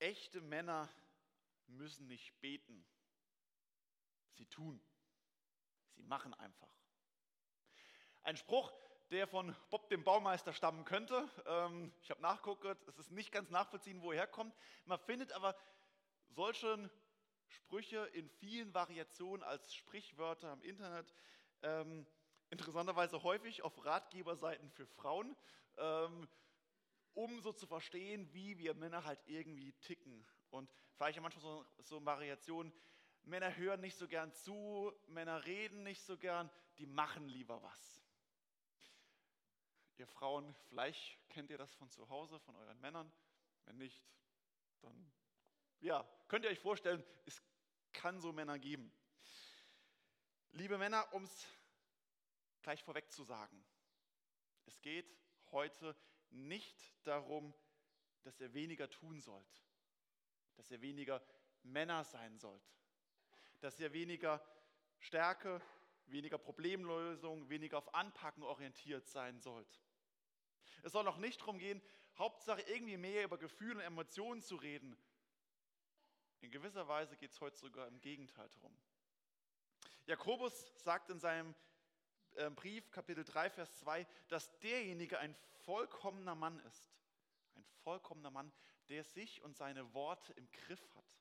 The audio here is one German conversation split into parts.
Echte Männer müssen nicht beten. Sie tun. Sie machen einfach. Ein Spruch, der von Bob dem Baumeister stammen könnte. Ähm, ich habe nachgeguckt, es ist nicht ganz nachvollziehen, wo er herkommt. Man findet aber solche Sprüche in vielen Variationen als Sprichwörter im Internet. Ähm, interessanterweise häufig auf Ratgeberseiten für Frauen, ähm, um so zu verstehen, wie wir Männer halt irgendwie ticken. Und vielleicht auch manchmal so, so Variationen. Männer hören nicht so gern zu, Männer reden nicht so gern, die machen lieber was. Ihr Frauen, vielleicht kennt ihr das von zu Hause, von euren Männern. Wenn nicht, dann ja, könnt ihr euch vorstellen, es kann so Männer geben. Liebe Männer, um es gleich vorweg zu sagen, es geht heute nicht darum, dass ihr weniger tun sollt, dass ihr weniger Männer sein sollt, dass ihr weniger Stärke, weniger Problemlösung, weniger auf Anpacken orientiert sein sollt. Es soll auch nicht darum gehen, Hauptsache irgendwie mehr über Gefühle und Emotionen zu reden. In gewisser Weise geht es heute sogar im Gegenteil darum. Jakobus sagt in seinem Brief, Kapitel 3, Vers 2, dass derjenige ein vollkommener Mann ist. Ein vollkommener Mann, der sich und seine Worte im Griff hat.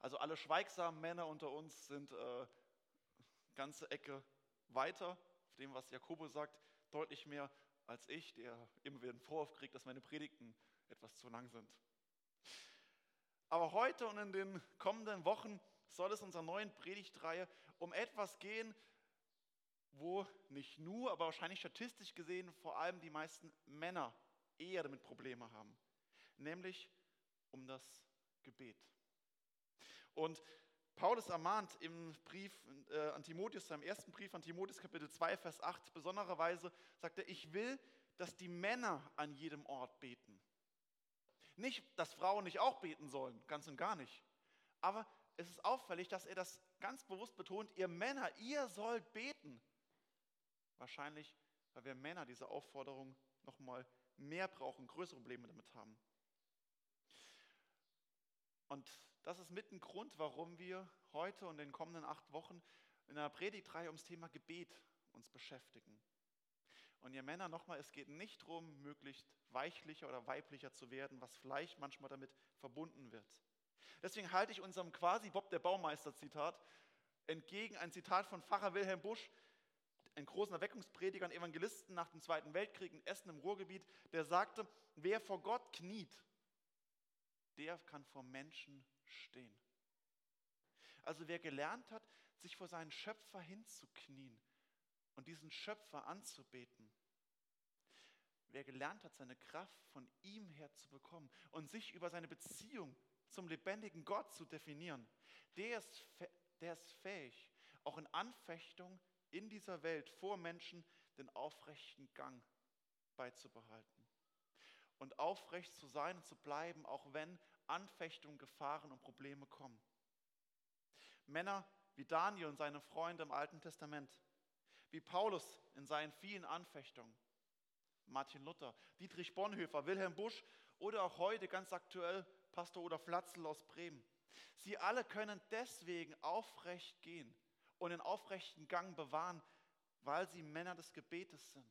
Also alle schweigsamen Männer unter uns sind äh, ganze Ecke weiter, auf dem, was Jakobus sagt, deutlich mehr als ich, der immer wieder den Vorwurf kriegt, dass meine Predigten etwas zu lang sind. Aber heute und in den kommenden Wochen soll es unserer neuen Predigtreihe um etwas gehen, wo nicht nur, aber wahrscheinlich statistisch gesehen vor allem die meisten Männer eher damit Probleme haben, nämlich um das Gebet. Und Paulus ermahnt im Brief äh, an Timotheus, seinem ersten Brief an Timotheus, Kapitel 2, Vers 8, besondererweise sagt er, ich will, dass die Männer an jedem Ort beten. Nicht, dass Frauen nicht auch beten sollen, ganz und gar nicht. Aber es ist auffällig, dass er das ganz bewusst betont, ihr Männer, ihr sollt beten. Wahrscheinlich, weil wir Männer diese Aufforderung nochmal mehr brauchen, größere Probleme damit haben. Und das ist mit ein Grund, warum wir heute und in den kommenden acht Wochen in einer Predigtreihe ums Thema Gebet uns beschäftigen. Und ihr Männer, nochmal, es geht nicht darum, möglichst weichlicher oder weiblicher zu werden, was vielleicht manchmal damit verbunden wird. Deswegen halte ich unserem quasi Bob der Baumeister-Zitat entgegen ein Zitat von Pfarrer Wilhelm Busch, ein großen Erweckungsprediger und Evangelisten nach dem Zweiten Weltkrieg in Essen im Ruhrgebiet, der sagte, wer vor Gott kniet, der kann vor Menschen stehen. Also wer gelernt hat, sich vor seinen Schöpfer hinzuknien, und diesen Schöpfer anzubeten. Wer gelernt hat, seine Kraft von ihm her zu bekommen und sich über seine Beziehung zum lebendigen Gott zu definieren, der ist, der ist fähig, auch in Anfechtung in dieser Welt vor Menschen den aufrechten Gang beizubehalten. Und aufrecht zu sein und zu bleiben, auch wenn Anfechtungen, Gefahren und Probleme kommen. Männer wie Daniel und seine Freunde im Alten Testament, wie Paulus in seinen vielen Anfechtungen, Martin Luther, Dietrich Bonhoeffer, Wilhelm Busch oder auch heute ganz aktuell Pastor Oder Flatzel aus Bremen. Sie alle können deswegen aufrecht gehen und den aufrechten Gang bewahren, weil sie Männer des Gebetes sind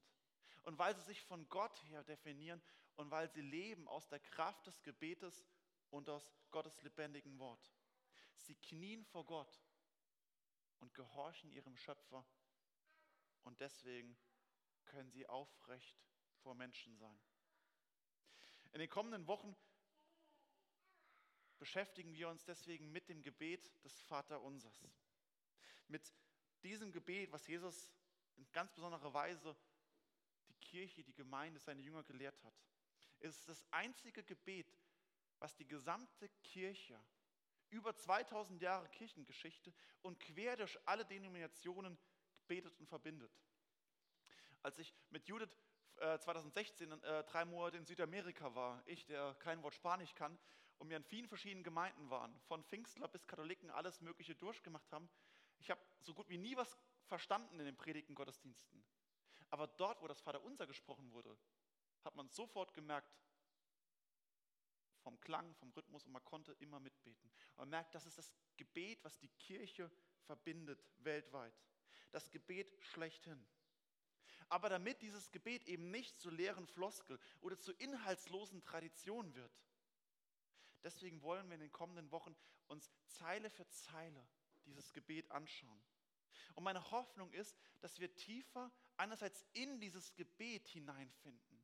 und weil sie sich von Gott her definieren und weil sie leben aus der Kraft des Gebetes und aus Gottes lebendigen Wort. Sie knien vor Gott und gehorchen ihrem Schöpfer und deswegen können sie aufrecht vor Menschen sein. In den kommenden Wochen beschäftigen wir uns deswegen mit dem Gebet des Vaterunsers. Mit diesem Gebet, was Jesus in ganz besonderer Weise die Kirche, die Gemeinde, seine Jünger gelehrt hat. Es ist das einzige Gebet, was die gesamte Kirche über 2000 Jahre Kirchengeschichte und quer durch alle Denominationen betet und verbindet. Als ich mit Judith 2016 äh, äh, drei Monate in Südamerika war, ich, der kein Wort Spanisch kann, und wir in vielen verschiedenen Gemeinden waren, von Pfingstler bis Katholiken, alles Mögliche durchgemacht haben, ich habe so gut wie nie was verstanden in den Predigten Gottesdiensten. Aber dort, wo das Vaterunser gesprochen wurde, hat man sofort gemerkt, vom Klang, vom Rhythmus und man konnte immer mitbeten. Und man merkt, das ist das Gebet, was die Kirche verbindet weltweit. Das Gebet schlechthin. Aber damit dieses Gebet eben nicht zu leeren Floskel oder zu inhaltslosen Traditionen wird, deswegen wollen wir in den kommenden Wochen uns Zeile für Zeile dieses Gebet anschauen. Und meine Hoffnung ist, dass wir tiefer einerseits in dieses Gebet hineinfinden.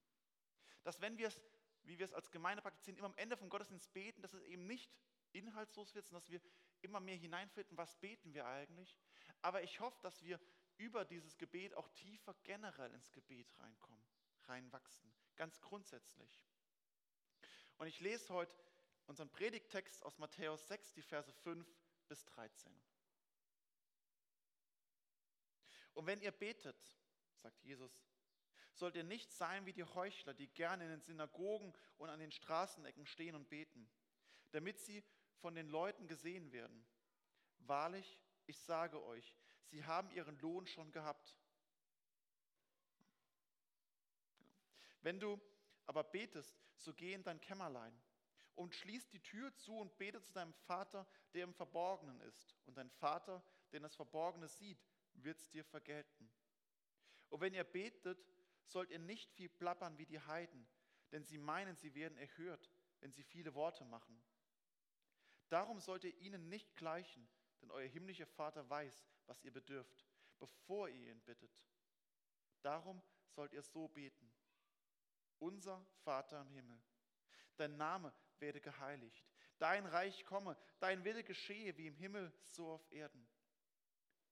Dass wenn wir es, wie wir es als Gemeinde praktizieren, immer am Ende vom Gottesdienst beten, dass es eben nicht inhaltslos wird, sondern dass wir immer mehr hineinfinden, was beten wir eigentlich. Aber ich hoffe, dass wir über dieses Gebet auch tiefer generell ins Gebet reinkommen, reinwachsen, ganz grundsätzlich. Und ich lese heute unseren Predigttext aus Matthäus 6, die Verse 5 bis 13. Und wenn ihr betet, sagt Jesus, sollt ihr nicht sein wie die Heuchler, die gerne in den Synagogen und an den Straßenecken stehen und beten, damit sie von den Leuten gesehen werden. Wahrlich, ich sage euch, sie haben ihren Lohn schon gehabt. Wenn du aber betest, so geh in dein Kämmerlein und schließ die Tür zu und bete zu deinem Vater, der im Verborgenen ist. Und dein Vater, der das Verborgene sieht, wird es dir vergelten. Und wenn ihr betet, sollt ihr nicht viel plappern wie die Heiden, denn sie meinen, sie werden erhört, wenn sie viele Worte machen. Darum sollt ihr ihnen nicht gleichen, denn euer himmlischer Vater weiß, was ihr bedürft, bevor ihr ihn bittet. Darum sollt ihr so beten. Unser Vater im Himmel, dein Name werde geheiligt, dein Reich komme, dein Wille geschehe wie im Himmel, so auf Erden.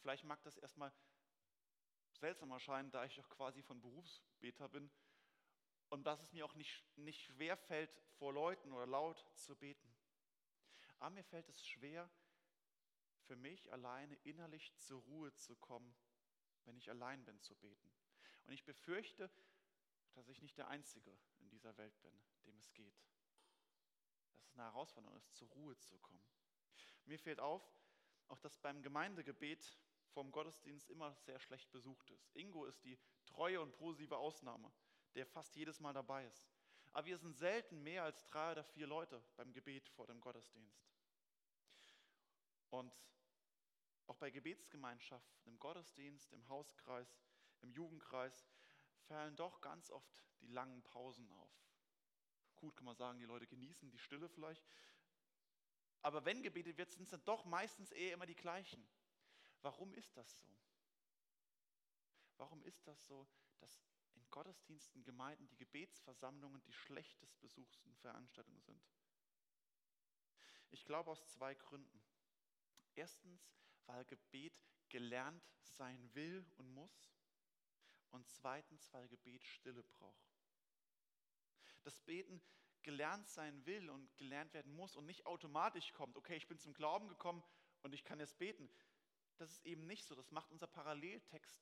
Und vielleicht mag das erstmal seltsam erscheinen, da ich auch quasi von Berufsbeter bin und dass es mir auch nicht, nicht schwer fällt, vor Leuten oder laut zu beten. Aber mir fällt es schwer, für mich alleine innerlich zur Ruhe zu kommen, wenn ich allein bin zu beten. Und ich befürchte, dass ich nicht der Einzige in dieser Welt bin, dem es geht. Dass es eine Herausforderung ist, zur Ruhe zu kommen. Mir fällt auf, auch dass beim Gemeindegebet vom Gottesdienst immer sehr schlecht besucht ist. Ingo ist die treue und positive Ausnahme, der fast jedes Mal dabei ist. Aber wir sind selten mehr als drei oder vier Leute beim Gebet vor dem Gottesdienst. Und auch bei Gebetsgemeinschaften, im Gottesdienst, im Hauskreis, im Jugendkreis fallen doch ganz oft die langen Pausen auf. Gut, kann man sagen, die Leute genießen die Stille vielleicht. Aber wenn gebetet wird, sind es dann doch meistens eher immer die gleichen. Warum ist das so? Warum ist das so, dass in Gottesdiensten, Gemeinden die Gebetsversammlungen die schlechtest besuchten Veranstaltungen sind? Ich glaube aus zwei Gründen. Erstens, weil Gebet gelernt sein will und muss. Und zweitens, weil Gebet Stille braucht. Das Beten gelernt sein will und gelernt werden muss und nicht automatisch kommt, okay, ich bin zum Glauben gekommen und ich kann jetzt beten. Das ist eben nicht so. Das macht unser Paralleltext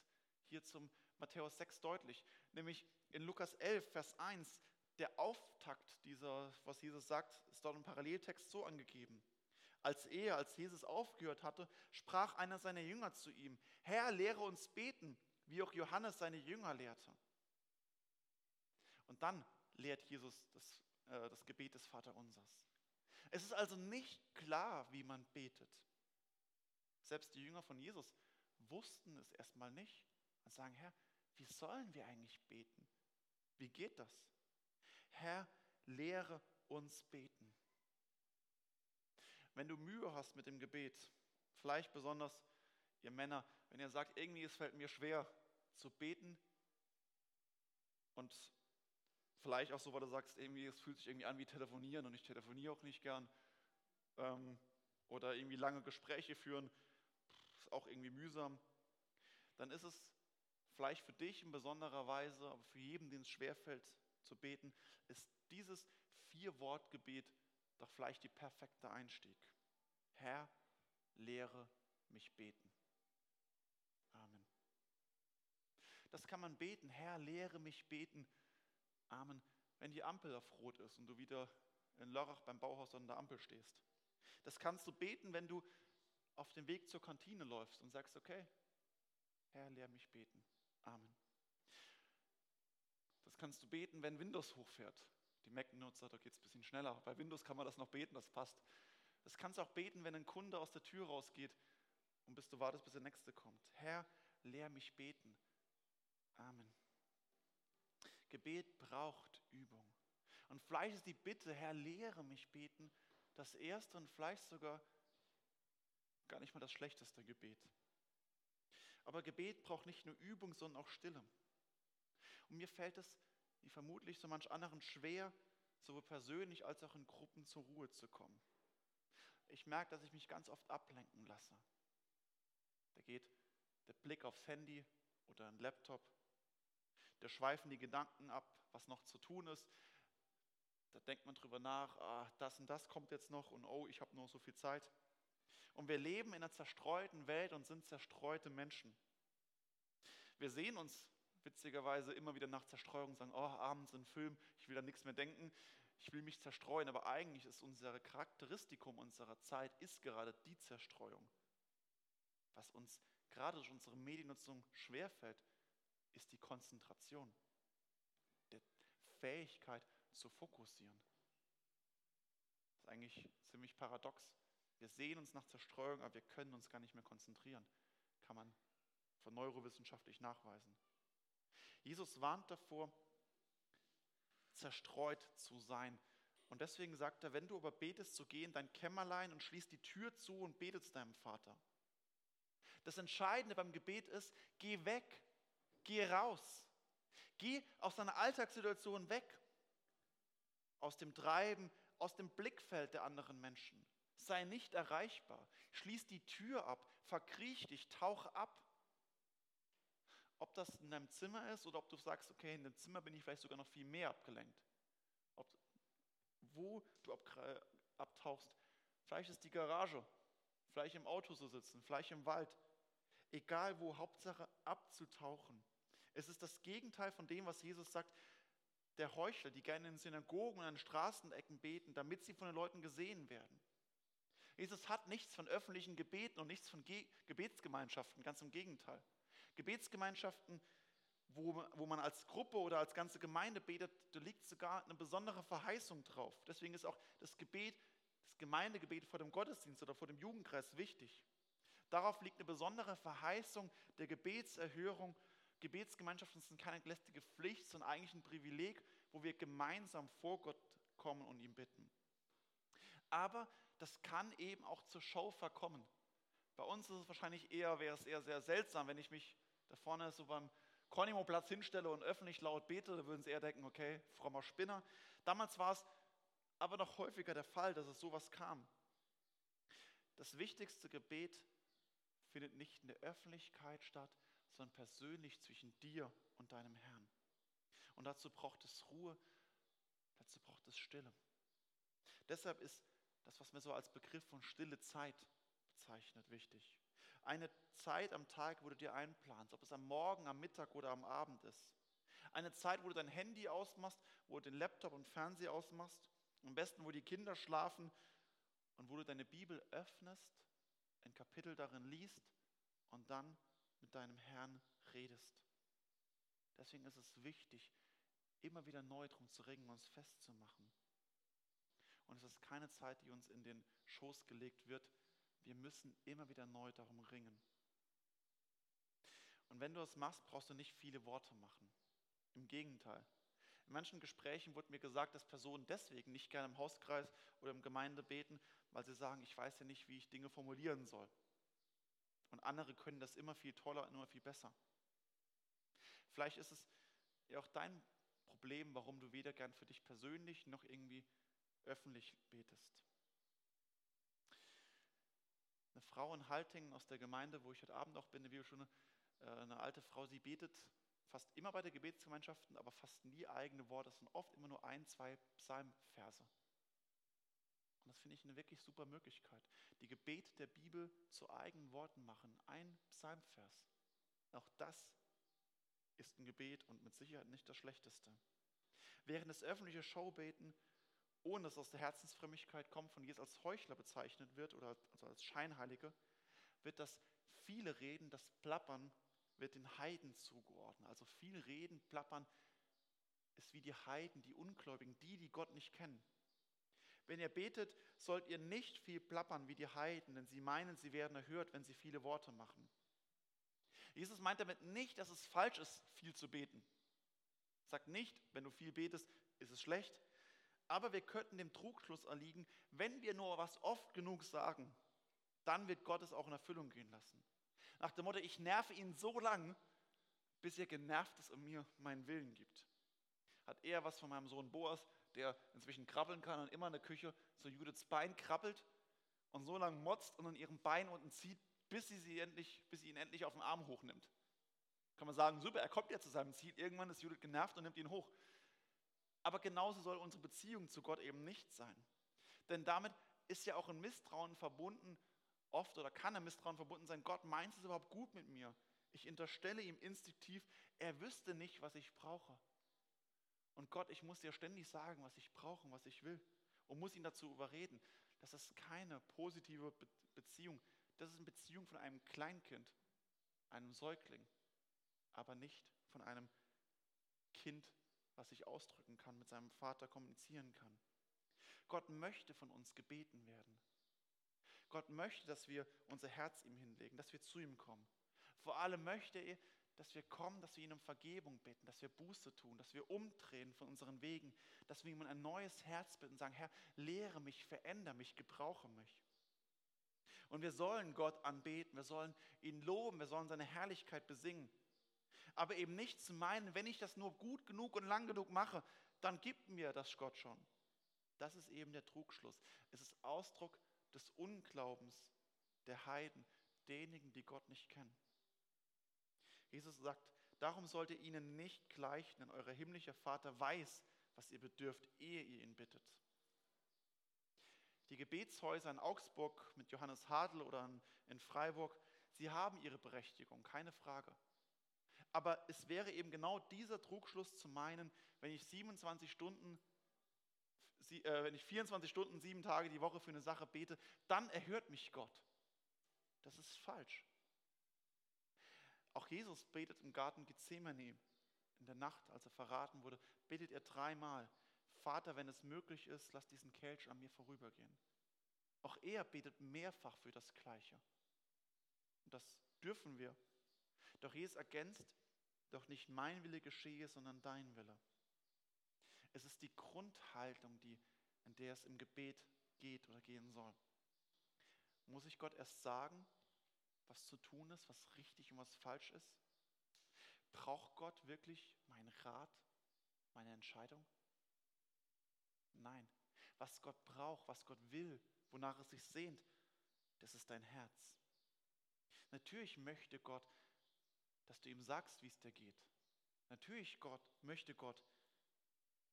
hier zum Matthäus 6 deutlich. Nämlich in Lukas 11, Vers 1, der Auftakt dieser, was Jesus sagt, ist dort im Paralleltext so angegeben. Als er, als Jesus aufgehört hatte, sprach einer seiner Jünger zu ihm, Herr, lehre uns beten, wie auch Johannes seine Jünger lehrte. Und dann lehrt Jesus das, äh, das Gebet des Vaterunsers. Es ist also nicht klar, wie man betet. Selbst die Jünger von Jesus wussten es erstmal nicht und sagen, Herr, wie sollen wir eigentlich beten? Wie geht das? Herr, lehre uns beten. Wenn du Mühe hast mit dem Gebet, vielleicht besonders ihr Männer, wenn ihr sagt, irgendwie es fällt mir schwer zu beten und vielleicht auch so, weil du sagst, irgendwie es fühlt sich irgendwie an wie telefonieren und ich telefoniere auch nicht gern ähm, oder irgendwie lange Gespräche führen, auch irgendwie mühsam, dann ist es vielleicht für dich in besonderer Weise, aber für jeden, den es schwerfällt zu beten, ist dieses Vier-Wort-Gebet doch vielleicht die perfekte Einstieg. Herr, lehre mich beten. Amen. Das kann man beten. Herr, lehre mich beten. Amen. Wenn die Ampel auf Rot ist und du wieder in Lörrach beim Bauhaus an der Ampel stehst. Das kannst du beten, wenn du auf dem Weg zur Kantine läufst und sagst, okay, Herr, lehr mich beten. Amen. Das kannst du beten, wenn Windows hochfährt. Die Mac-Nutzer, da geht es ein bisschen schneller. Bei Windows kann man das noch beten, das passt. Das kannst du auch beten, wenn ein Kunde aus der Tür rausgeht und bis du wartest, bis der Nächste kommt. Herr, lehr mich beten. Amen. Gebet braucht Übung. Und vielleicht ist die Bitte, Herr, lehre mich beten, das erste und vielleicht sogar gar nicht mal das schlechteste Gebet. Aber Gebet braucht nicht nur Übung, sondern auch Stille. Und mir fällt es, wie vermutlich so manch anderen, schwer, sowohl persönlich als auch in Gruppen zur Ruhe zu kommen. Ich merke, dass ich mich ganz oft ablenken lasse. Da geht der Blick aufs Handy oder ein Laptop, da schweifen die Gedanken ab, was noch zu tun ist. Da denkt man drüber nach, ah, das und das kommt jetzt noch und oh, ich habe nur so viel Zeit. Und wir leben in einer zerstreuten Welt und sind zerstreute Menschen. Wir sehen uns witzigerweise immer wieder nach Zerstreuung sagen, oh, abends ein Film, ich will an nichts mehr denken, ich will mich zerstreuen. Aber eigentlich ist unser Charakteristikum unserer Zeit ist gerade die Zerstreuung. Was uns gerade durch unsere Mediennutzung schwerfällt, ist die Konzentration, die Fähigkeit zu fokussieren. Das ist eigentlich ziemlich paradox. Wir sehen uns nach Zerstreuung, aber wir können uns gar nicht mehr konzentrieren. Kann man von neurowissenschaftlich nachweisen. Jesus warnt davor, zerstreut zu sein. Und deswegen sagt er, wenn du aber betest, so geh in dein Kämmerlein und schließ die Tür zu und betest deinem Vater. Das Entscheidende beim Gebet ist, geh weg, geh raus, geh aus deiner Alltagssituation weg, aus dem Treiben, aus dem Blickfeld der anderen Menschen. Sei nicht erreichbar, schließ die Tür ab, verkriech dich, tauch ab. Ob das in deinem Zimmer ist oder ob du sagst, okay, in dem Zimmer bin ich vielleicht sogar noch viel mehr abgelenkt. Ob, wo du ab, abtauchst. Vielleicht ist die Garage, vielleicht im Auto zu sitzen, vielleicht im Wald. Egal wo, Hauptsache abzutauchen. Es ist das Gegenteil von dem, was Jesus sagt. Der Heuchler, die gerne in Synagogen und an Straßenecken beten, damit sie von den Leuten gesehen werden. Jesus hat nichts von öffentlichen Gebeten und nichts von Ge Gebetsgemeinschaften, ganz im Gegenteil. Gebetsgemeinschaften, wo, wo man als Gruppe oder als ganze Gemeinde betet, da liegt sogar eine besondere Verheißung drauf. Deswegen ist auch das Gebet, das Gemeindegebet vor dem Gottesdienst oder vor dem Jugendkreis wichtig. Darauf liegt eine besondere Verheißung der Gebetserhörung. Gebetsgemeinschaften sind keine lästige Pflicht, sondern eigentlich ein Privileg, wo wir gemeinsam vor Gott kommen und ihn bitten. Aber das kann eben auch zur Show verkommen. Bei uns ist es wahrscheinlich eher, wäre es eher sehr seltsam, wenn ich mich da vorne so beim Konimo-Platz hinstelle und öffentlich laut bete, da würden sie eher denken, okay, frommer Spinner. Damals war es aber noch häufiger der Fall, dass es sowas kam. Das wichtigste Gebet findet nicht in der Öffentlichkeit statt, sondern persönlich zwischen dir und deinem Herrn. Und dazu braucht es Ruhe, dazu braucht es Stille. Deshalb ist das, was man so als Begriff von stille Zeit bezeichnet, wichtig. Eine Zeit am Tag, wo du dir einplanst, ob es am Morgen, am Mittag oder am Abend ist. Eine Zeit, wo du dein Handy ausmachst, wo du den Laptop und Fernseher ausmachst, am besten, wo die Kinder schlafen und wo du deine Bibel öffnest, ein Kapitel darin liest und dann mit deinem Herrn redest. Deswegen ist es wichtig, immer wieder neu darum zu ringen, uns festzumachen. Und es ist keine Zeit, die uns in den Schoß gelegt wird, wir müssen immer wieder neu darum ringen. Und wenn du es machst, brauchst du nicht viele Worte machen. Im Gegenteil. In manchen Gesprächen wurde mir gesagt, dass Personen deswegen nicht gerne im Hauskreis oder im Gemeinde beten, weil sie sagen, ich weiß ja nicht, wie ich Dinge formulieren soll. Und andere können das immer viel toller und immer viel besser. Vielleicht ist es ja auch dein Problem, warum du weder gern für dich persönlich noch irgendwie öffentlich betest. Eine Frau in Haltingen aus der Gemeinde, wo ich heute Abend auch bin, eine Bibelstunde, äh, eine alte Frau, sie betet fast immer bei der Gebetsgemeinschaften, aber fast nie eigene Worte. Es sind oft immer nur ein, zwei Psalmverse. Und das finde ich eine wirklich super Möglichkeit. Die Gebete der Bibel zu eigenen Worten machen. Ein Psalmvers. Auch das ist ein Gebet und mit Sicherheit nicht das Schlechteste. Während das öffentliche Showbeten, ohne dass aus der Herzensfrömmigkeit kommt, von Jesus als Heuchler bezeichnet wird oder also als Scheinheilige, wird das viele Reden, das Plappern wird den Heiden zugeordnet. Also viel Reden, Plappern ist wie die Heiden, die Ungläubigen, die, die Gott nicht kennen. Wenn ihr betet, sollt ihr nicht viel plappern wie die Heiden, denn sie meinen, sie werden erhört, wenn sie viele Worte machen. Jesus meint damit nicht, dass es falsch ist, viel zu beten. Sagt nicht, wenn du viel betest, ist es schlecht. Aber wir könnten dem Trugschluss erliegen, wenn wir nur was oft genug sagen, dann wird Gott es auch in Erfüllung gehen lassen. Nach dem Motto, ich nerve ihn so lang, bis er genervt ist und mir meinen Willen gibt. Hat er was von meinem Sohn Boas, der inzwischen krabbeln kann und immer in der Küche zu Judiths Bein krabbelt und so lange motzt und an ihrem Bein unten zieht, bis sie, sie endlich, bis sie ihn endlich auf den Arm hochnimmt. Kann man sagen, super, er kommt ja zu seinem Ziel. Irgendwann ist Judith genervt und nimmt ihn hoch. Aber genauso soll unsere Beziehung zu Gott eben nicht sein. Denn damit ist ja auch ein Misstrauen verbunden, oft oder kann ein Misstrauen verbunden sein. Gott meint es überhaupt gut mit mir. Ich unterstelle ihm instinktiv, er wüsste nicht, was ich brauche. Und Gott, ich muss dir ständig sagen, was ich brauche und was ich will. Und muss ihn dazu überreden. Das ist keine positive Beziehung. Das ist eine Beziehung von einem Kleinkind, einem Säugling, aber nicht von einem Kind, was sich ausdrücken kann, mit seinem Vater kommunizieren kann. Gott möchte von uns gebeten werden. Gott möchte, dass wir unser Herz ihm hinlegen, dass wir zu ihm kommen. Vor allem möchte er, dass wir kommen, dass wir ihn um Vergebung bitten, dass wir Buße tun, dass wir umdrehen von unseren Wegen, dass wir ihm ein neues Herz bitten und sagen, Herr, lehre mich, verändere mich, gebrauche mich. Und wir sollen Gott anbeten, wir sollen ihn loben, wir sollen seine Herrlichkeit besingen. Aber eben nicht zu meinen, wenn ich das nur gut genug und lang genug mache, dann gibt mir das Gott schon. Das ist eben der Trugschluss. Es ist Ausdruck des Unglaubens der Heiden, derjenigen, die Gott nicht kennen. Jesus sagt, darum sollt ihr ihnen nicht gleichen, denn euer himmlischer Vater weiß, was ihr bedürft, ehe ihr ihn bittet. Die Gebetshäuser in Augsburg mit Johannes Hadl oder in Freiburg, sie haben ihre Berechtigung, keine Frage. Aber es wäre eben genau dieser Trugschluss zu meinen, wenn ich 27 Stunden, äh, wenn ich 24 Stunden, sieben Tage die Woche für eine Sache bete, dann erhört mich Gott. Das ist falsch. Auch Jesus betet im Garten Gethsemane in der Nacht, als er verraten wurde, betet er dreimal, Vater, wenn es möglich ist, lass diesen Kelch an mir vorübergehen. Auch er betet mehrfach für das Gleiche. Und das dürfen wir. Doch Jesus ergänzt, doch nicht mein Wille geschehe, sondern dein Wille. Es ist die Grundhaltung, die, in der es im Gebet geht oder gehen soll. Muss ich Gott erst sagen, was zu tun ist, was richtig und was falsch ist? Braucht Gott wirklich meinen Rat, meine Entscheidung? Nein. Was Gott braucht, was Gott will, wonach es sich sehnt, das ist dein Herz. Natürlich möchte Gott, dass du ihm sagst, wie es dir geht. Natürlich Gott, möchte Gott,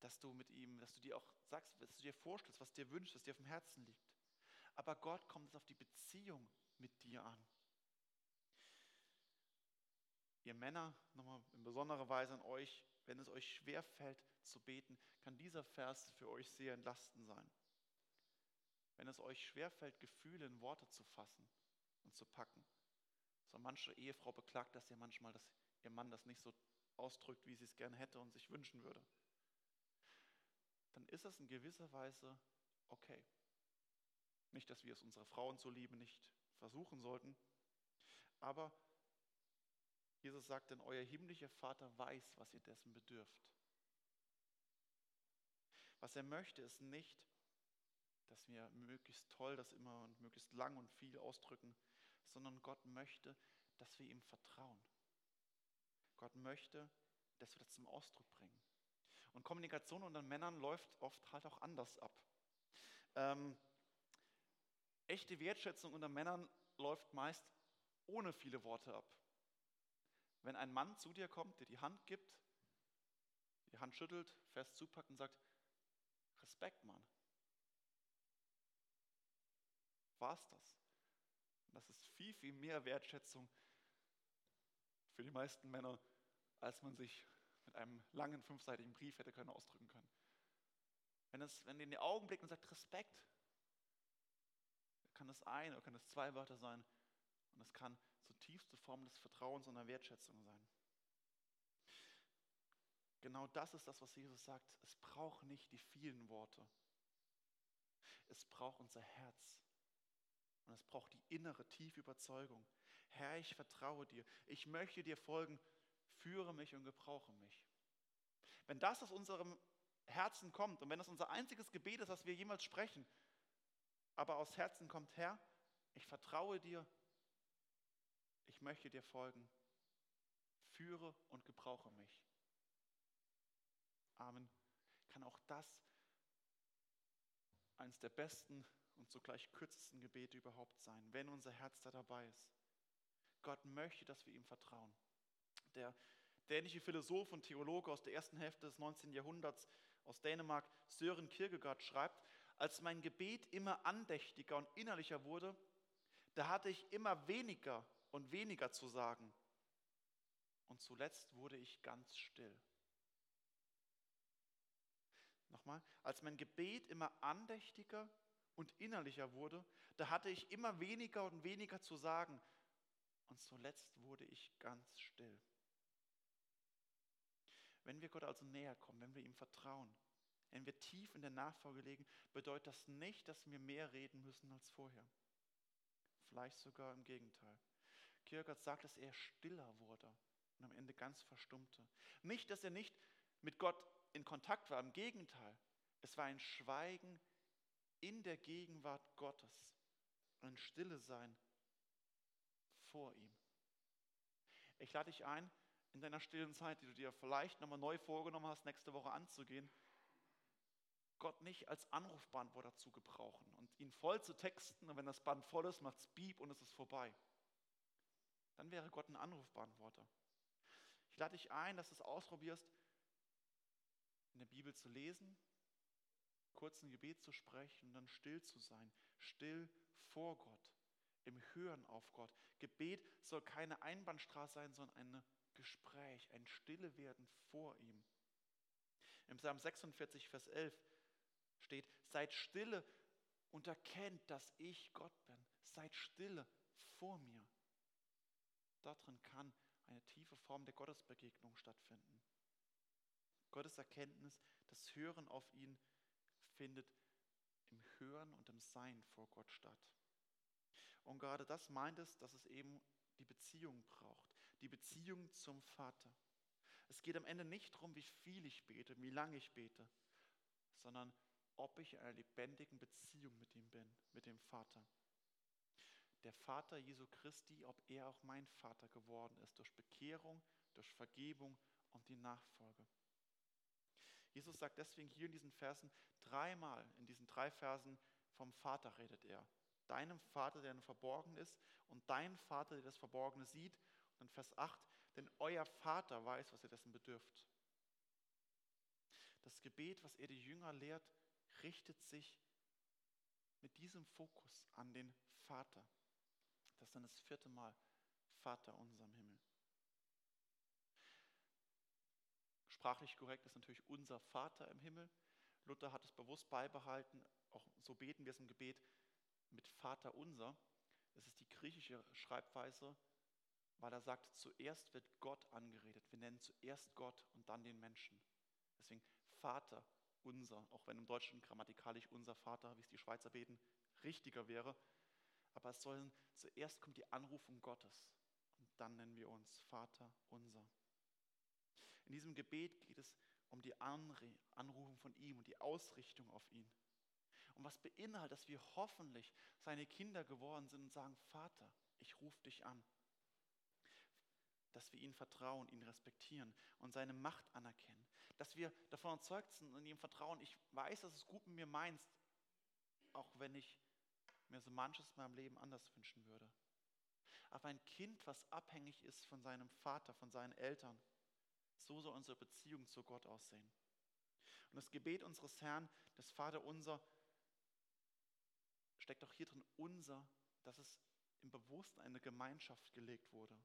dass du mit ihm, dass du dir auch sagst, was du dir vorstellst, was dir wünschst, was dir auf dem Herzen liegt. Aber Gott kommt es auf die Beziehung mit dir an. Ihr Männer, nochmal in besonderer Weise an euch, wenn es euch schwer fällt zu beten, kann dieser Vers für euch sehr entlastend sein. Wenn es euch schwer fällt, Gefühle in Worte zu fassen und zu packen. So manche Ehefrau beklagt das ja manchmal, dass ihr Mann das nicht so ausdrückt, wie sie es gerne hätte und sich wünschen würde. Dann ist es in gewisser Weise okay. Nicht, dass wir es unserer Frauen zuliebe nicht versuchen sollten, aber Jesus sagt, denn euer himmlischer Vater weiß, was ihr dessen bedürft. Was er möchte, ist nicht, dass wir möglichst toll das immer und möglichst lang und viel ausdrücken, sondern Gott möchte, dass wir ihm vertrauen. Gott möchte, dass wir das zum Ausdruck bringen. Und Kommunikation unter Männern läuft oft halt auch anders ab. Ähm, echte Wertschätzung unter Männern läuft meist ohne viele Worte ab. wenn ein Mann zu dir kommt, dir die Hand gibt, die Hand schüttelt, fest zupackt und sagt, Respekt, Mann. War's das? Das ist viel, viel mehr Wertschätzung für die meisten Männer, als man sich mit einem langen fünfseitigen Brief hätte können ausdrücken können. Wenn, es, wenn in die Augen blickt und sagt Respekt, kann es ein oder kann es zwei Wörter sein und es kann zutiefste Form des Vertrauens und der Wertschätzung sein. Genau das ist das, was Jesus sagt. Es braucht nicht die vielen Worte. Es braucht unser Herz. Und es braucht die innere, tiefe Überzeugung. Herr, ich vertraue dir. Ich möchte dir folgen. Führe mich und gebrauche mich. Wenn das aus unserem Herzen kommt und wenn das unser einziges Gebet ist, das wir jemals sprechen, aber aus Herzen kommt, Herr, ich vertraue dir, ich möchte dir folgen, führe und gebrauche mich. Amen. Kann auch das eines der besten und zugleich kürzesten Gebete überhaupt sein, wenn unser Herz da dabei ist. Gott möchte, dass wir ihm vertrauen. Der dänische Philosoph und Theologe aus der ersten Hälfte des 19. Jahrhunderts aus Dänemark, Sören Kierkegaard, schreibt, als mein Gebet immer andächtiger und innerlicher wurde, da hatte ich immer weniger und weniger zu sagen. Und zuletzt wurde ich ganz still. Nochmal, als mein Gebet immer andächtiger und innerlicher wurde, da hatte ich immer weniger und weniger zu sagen. Und zuletzt wurde ich ganz still. Wenn wir Gott also näher kommen, wenn wir ihm vertrauen, wenn wir tief in der Nachfolge legen, bedeutet das nicht, dass wir mehr reden müssen als vorher. Vielleicht sogar im Gegenteil. Kierkegaard sagt, dass er stiller wurde und am Ende ganz verstummte. Nicht, dass er nicht mit Gott in Kontakt war, im Gegenteil. Es war ein Schweigen in der Gegenwart Gottes, ein Stille sein vor ihm. Ich lade dich ein, in deiner stillen Zeit, die du dir vielleicht nochmal neu vorgenommen hast, nächste Woche anzugehen, Gott nicht als Anrufbeantworter zu gebrauchen und ihn voll zu texten und wenn das Band voll ist, macht es Beep und es ist vorbei. Dann wäre Gott ein Anrufbeantworter. Ich lade dich ein, dass du es ausprobierst, in der Bibel zu lesen, kurz ein Gebet zu sprechen und dann still zu sein, still vor Gott, im Hören auf Gott. Gebet soll keine Einbahnstraße sein, sondern ein Gespräch, ein Stille werden vor ihm. Im Psalm 46, Vers 11 steht, seid stille und erkennt, dass ich Gott bin. Seid stille vor mir. Darin kann eine tiefe Form der Gottesbegegnung stattfinden. Gottes Erkenntnis, das Hören auf ihn findet im Hören und im Sein vor Gott statt. Und gerade das meint es, dass es eben die Beziehung braucht, die Beziehung zum Vater. Es geht am Ende nicht darum, wie viel ich bete, wie lange ich bete, sondern ob ich in einer lebendigen Beziehung mit ihm bin, mit dem Vater. Der Vater Jesu Christi, ob er auch mein Vater geworden ist, durch Bekehrung, durch Vergebung und die Nachfolge. Jesus sagt deswegen hier in diesen Versen dreimal, in diesen drei Versen vom Vater redet er. Deinem Vater, der verborgen ist, und dein Vater, der das Verborgene sieht. Und in Vers 8, denn euer Vater weiß, was ihr dessen bedürft. Das Gebet, was er die Jünger lehrt, richtet sich mit diesem Fokus an den Vater. Das ist dann das vierte Mal Vater unser im Himmel. Sprachlich korrekt ist natürlich unser Vater im Himmel. Luther hat es bewusst beibehalten, auch so beten wir es im Gebet mit Vater unser. Es ist die griechische Schreibweise, weil er sagt, zuerst wird Gott angeredet. Wir nennen zuerst Gott und dann den Menschen. Deswegen Vater unser, auch wenn im Deutschen grammatikalisch unser Vater, wie es die Schweizer beten, richtiger wäre. Aber es sollen, zuerst kommt die Anrufung Gottes und dann nennen wir uns Vater unser. In diesem Gebet geht es um die Anrufung von ihm und die Ausrichtung auf ihn. Und was beinhaltet, dass wir hoffentlich seine Kinder geworden sind und sagen, Vater, ich rufe dich an. Dass wir ihn vertrauen, ihn respektieren und seine Macht anerkennen. Dass wir davon überzeugt sind und ihm vertrauen, ich weiß, dass es gut mit mir meinst, auch wenn ich mir so manches in meinem Leben anders wünschen würde. Aber ein Kind, was abhängig ist von seinem Vater, von seinen Eltern, so soll unsere Beziehung zu Gott aussehen. Und das Gebet unseres Herrn, des Vater unser, steckt auch hier drin unser, dass es im Bewusstsein eine Gemeinschaft gelegt wurde.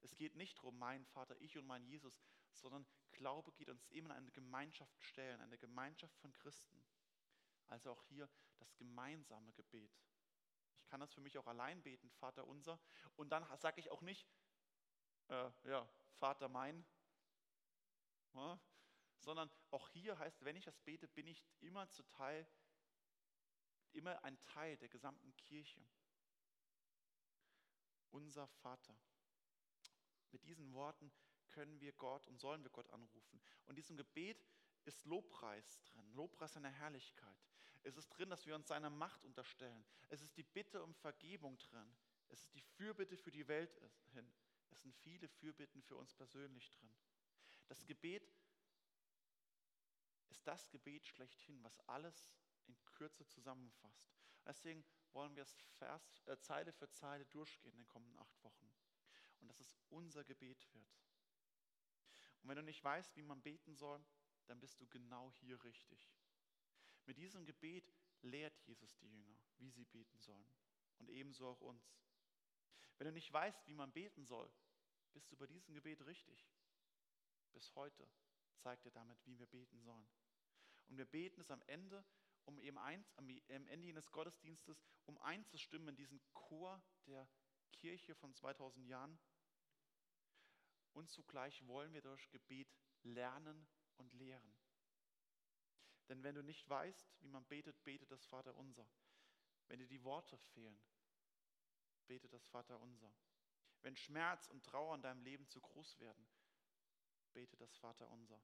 Es geht nicht darum, mein Vater, ich und mein Jesus, sondern Glaube geht uns immer in eine Gemeinschaft stellen, eine Gemeinschaft von Christen. Also auch hier das gemeinsame Gebet. Ich kann das für mich auch allein beten, Vater unser. Und dann sage ich auch nicht, äh, ja, Vater mein, ja, sondern auch hier heißt, wenn ich das bete, bin ich immer zu Teil, immer ein Teil der gesamten Kirche. Unser Vater. Mit diesen Worten können wir Gott und sollen wir Gott anrufen. Und in diesem Gebet ist Lobpreis drin, Lobpreis seiner Herrlichkeit. Es ist drin, dass wir uns seiner Macht unterstellen. Es ist die Bitte um Vergebung drin. Es ist die Fürbitte für die Welt hin. Es sind viele Fürbitten für uns persönlich drin. Das Gebet ist das Gebet schlechthin, was alles in Kürze zusammenfasst. Deswegen wollen wir es Vers, äh, Zeile für Zeile durchgehen in den kommenden acht Wochen. Und dass es unser Gebet wird. Und wenn du nicht weißt, wie man beten soll, dann bist du genau hier richtig. Mit diesem Gebet lehrt Jesus die Jünger, wie sie beten sollen. Und ebenso auch uns. Wenn du nicht weißt, wie man beten soll, bist du bei diesem Gebet richtig. Bis heute zeigt er damit, wie wir beten sollen. Und wir beten es am Ende, um eben eins, am Ende jenes Gottesdienstes, um einzustimmen in diesen Chor der Kirche von 2000 Jahren. Und zugleich wollen wir durch Gebet lernen und lehren. Denn wenn du nicht weißt, wie man betet, bete das Vater unser. Wenn dir die Worte fehlen, bete das Vater unser. Wenn Schmerz und Trauer in deinem Leben zu groß werden, bete das Vater unser.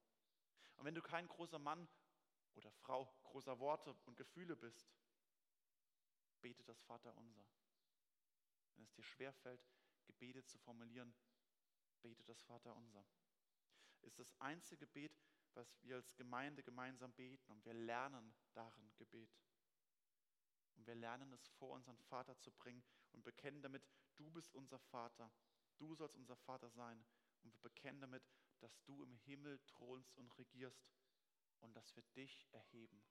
Und wenn du kein großer Mann oder Frau großer Worte und Gefühle bist, bete das Vater unser. Wenn es dir schwerfällt, Gebete zu formulieren, bete das Vater unser. Ist das einzige Gebet, was wir als Gemeinde gemeinsam beten und wir lernen darin Gebet. Und wir lernen es vor unseren Vater zu bringen und bekennen damit, du bist unser Vater, du sollst unser Vater sein. Und wir bekennen damit, dass du im Himmel thronst und regierst und dass wir dich erheben.